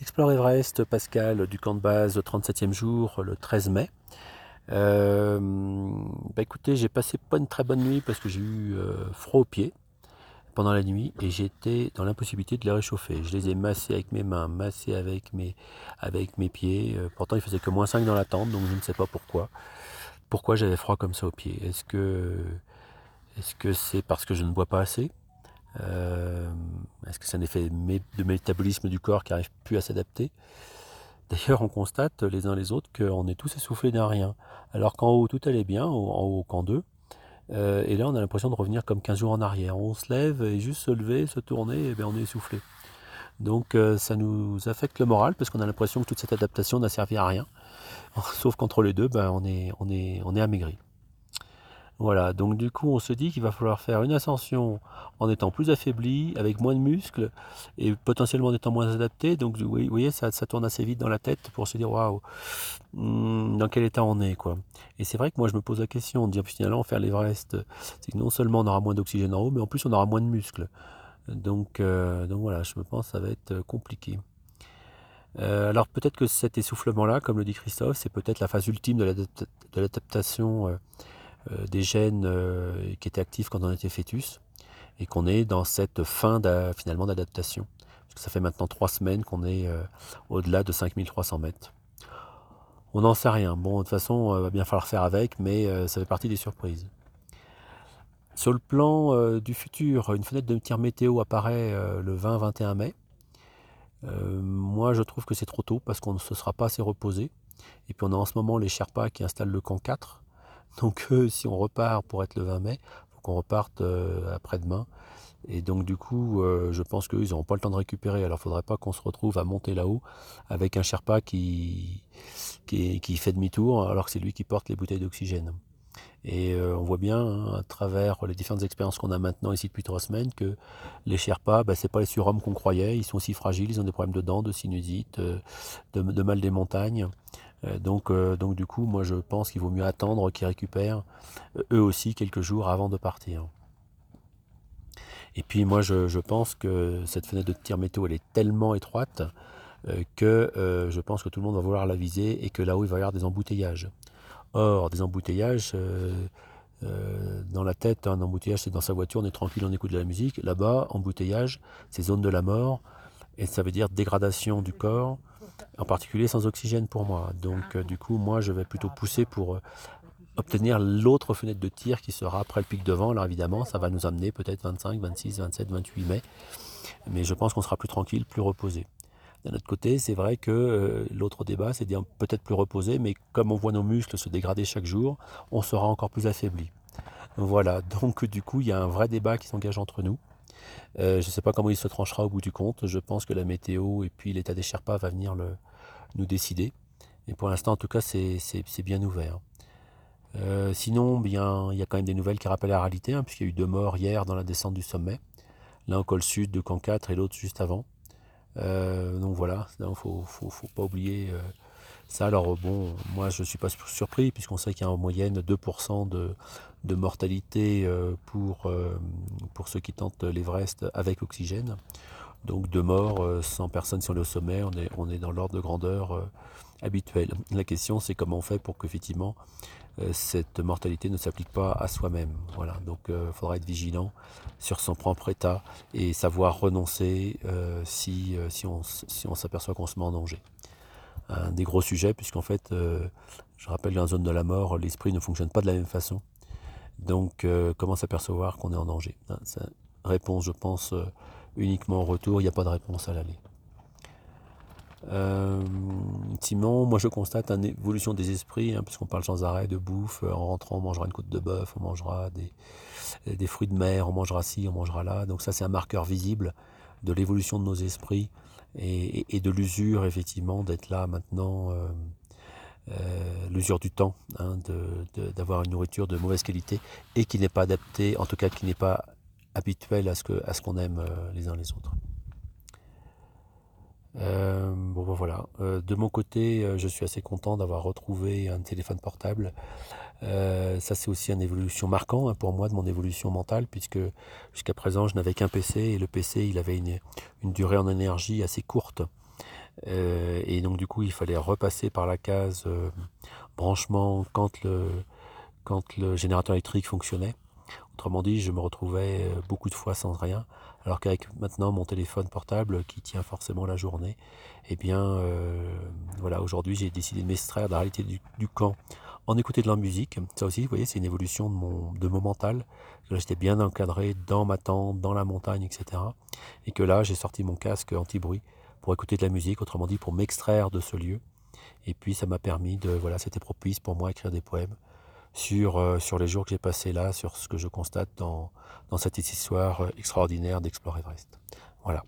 Explore Everest, Pascal, du camp de base, 37e jour, le 13 mai. Euh, bah écoutez, j'ai passé pas une très bonne nuit parce que j'ai eu euh, froid aux pieds pendant la nuit et j'étais dans l'impossibilité de les réchauffer. Je les ai massés avec mes mains, massés avec mes, avec mes pieds. Euh, pourtant, il faisait que moins 5 dans la tente, donc je ne sais pas pourquoi. Pourquoi j'avais froid comme ça aux pieds? Est-ce que est-ce que c'est parce que je ne bois pas assez? Est-ce que c'est un effet de métabolisme du corps qui n'arrive plus à s'adapter? D'ailleurs, on constate les uns les autres qu'on est tous essoufflés d'un rien. Alors qu'en haut, tout allait bien, en haut, camp 2. Euh, et là, on a l'impression de revenir comme 15 jours en arrière. On se lève et juste se lever, se tourner, et bien on est essoufflé. Donc euh, ça nous affecte le moral parce qu'on a l'impression que toute cette adaptation n'a servi à rien. Sauf qu'entre les deux, ben, on, est, on est amaigri. Voilà, donc du coup on se dit qu'il va falloir faire une ascension en étant plus affaibli, avec moins de muscles et potentiellement en étant moins adapté. Donc vous voyez, ça, tourne assez vite dans la tête pour se dire waouh, hmm, dans quel état on est quoi. Et c'est vrai que moi je me pose la question de dire finalement faire l'Everest, c'est que non seulement on aura moins d'oxygène en haut, mais en plus on aura moins de muscles. Donc, euh, donc voilà, je me pense que ça va être compliqué. Euh, alors peut-être que cet essoufflement-là, comme le dit Christophe, c'est peut-être la phase ultime de l'adaptation. Euh, des gènes euh, qui étaient actifs quand on était fœtus et qu'on est dans cette fin finalement d'adaptation. ça fait maintenant trois semaines qu'on est euh, au-delà de 5300 mètres. On n'en sait rien. Bon, de toute façon, il va bien falloir faire avec, mais ça fait partie des surprises. Sur le plan du futur, une fenêtre de tir météo apparaît le 20-21 mai. moi, je trouve que c'est trop tôt parce qu'on ne se sera pas assez reposé. Et puis on a en ce moment les Sherpas qui installent le camp 4. Donc si on repart pour être le 20 mai, faut qu'on reparte euh, après-demain. Et donc du coup, euh, je pense qu'ils n'auront pas le temps de récupérer. Alors il ne faudrait pas qu'on se retrouve à monter là-haut avec un Sherpa qui, qui, fait demi-tour alors que c'est lui qui porte les bouteilles d'oxygène. Et euh, on voit bien hein, à travers les différentes expériences qu'on a maintenant ici depuis trois semaines que les Sherpas, bah, ce pas les surhommes qu'on croyait. Ils sont aussi fragiles, ils ont des problèmes de dents, de sinusite, de mal des montagnes. Euh, donc, euh, donc du coup, moi je pense qu'il vaut mieux attendre qu'ils récupèrent euh, eux aussi quelques jours avant de partir. Et puis moi je, pense que cette fenêtre de tir météo elle est tellement étroite que je pense que tout le monde va vouloir la viser et que là-haut il va y avoir des embouteillages. Or, des embouteillages, dans la tête, un embouteillage c'est dans sa voiture, on est tranquille, on écoute de la musique. Là-bas, embouteillage, c'est zone de la mort, et ça veut dire dégradation du corps, en particulier sans oxygène pour moi. Donc euh, du coup, moi, je vais plutôt pousser pour euh, obtenir l'autre fenêtre de tir qui sera après le pic de vent. Alors évidemment, ça va nous amener peut-être 25, 26, 27, 28 mai. Mais je pense qu'on sera plus tranquille, plus reposé. D'un autre côté, c'est vrai que euh, l'autre débat, c'est peut-être plus reposé, mais comme on voit nos muscles se dégrader chaque jour, on sera encore plus affaibli. Voilà, donc du coup, il y a un vrai débat qui s'engage entre nous. Euh, je ne sais pas comment il se tranchera au bout du compte. Je pense que la météo et puis l'état des Sherpas va venir le, nous décider. Et pour l'instant, en tout cas, c'est bien ouvert. Euh, sinon, bien, il y a quand même des nouvelles qui rappellent la réalité, hein, puisqu'il y a eu deux morts hier dans la descente du sommet. L'un au col sud de Camp 4 et l'autre juste avant. Euh, donc voilà, il ne faut, pas oublier ça, alors bon, moi je ne suis pas surpris puisqu'on sait qu'il y a en moyenne 2% de, mortalité euh, pour, euh, pour ceux qui tentent l'Everest avec oxygène. Donc deux morts, 100 euh, personnes sur le sommet, on est, on est dans l'ordre de grandeur habituel. La question c'est comment on fait pour qu'effectivement cette mortalité ne s'applique pas à soi-même. Voilà, donc il faudra être vigilant sur son propre état et savoir renoncer si, si on, si on s'aperçoit qu'on se met en danger un des gros sujets, puisqu'en fait, euh, je rappelle dans la zone de la mort, l'esprit ne fonctionne pas de la même façon. Donc, euh, comment s'apercevoir qu'on est en danger? Hein, Réponse, je pense, euh, uniquement au retour, il n'y a pas de réponse à l'aller. Simon, moi je constate une évolution des esprits, hein, puisqu'on parle sans arrêt de bouffe. En rentrant, on mangera une côte de bœuf, on mangera des fruits de mer, on mangera ci, on mangera là. Donc ça, c'est un marqueur visible de l'évolution de nos esprits et, de l'usure, effectivement, d'être là maintenant, euh, euh, l'usure du temps, hein, d'avoir une nourriture de mauvaise qualité et qui n'est pas adaptée, en tout cas qui n'est pas habituelle à ce qu'on aime euh, les uns les autres. bon ben voilà. de mon côté, je suis assez content d'avoir retrouvé un téléphone portable euh, ça, c'est aussi une évolution marquante hein, pour moi de mon évolution mentale, puisque jusqu'à présent, je n'avais qu'un PC et le PC, il avait une, durée en énergie assez courte. et donc du coup, il fallait repasser par la case branchement quand le, quand le générateur électrique fonctionnait. Autrement dit, je me retrouvais beaucoup de fois sans rien, alors qu'avec maintenant mon téléphone portable qui tient forcément la journée, eh bien, euh, voilà, aujourd'hui j'ai décidé de m'extraire de la réalité du, camp en écouter de la musique. Ça aussi, vous voyez, c'est une évolution de mon, de mon mental. J'étais bien encadré dans ma tente, dans la montagne, etc. Et que là, j'ai sorti mon casque anti-bruit pour écouter de la musique, autrement dit, pour m'extraire de ce lieu. Et puis, ça m'a permis de, voilà, c'était propice pour moi écrire des poèmes sur, euh, sur les jours que j'ai passés là, sur ce que je constate dans, dans cette histoire extraordinaire d'Explore Everest. Voilà.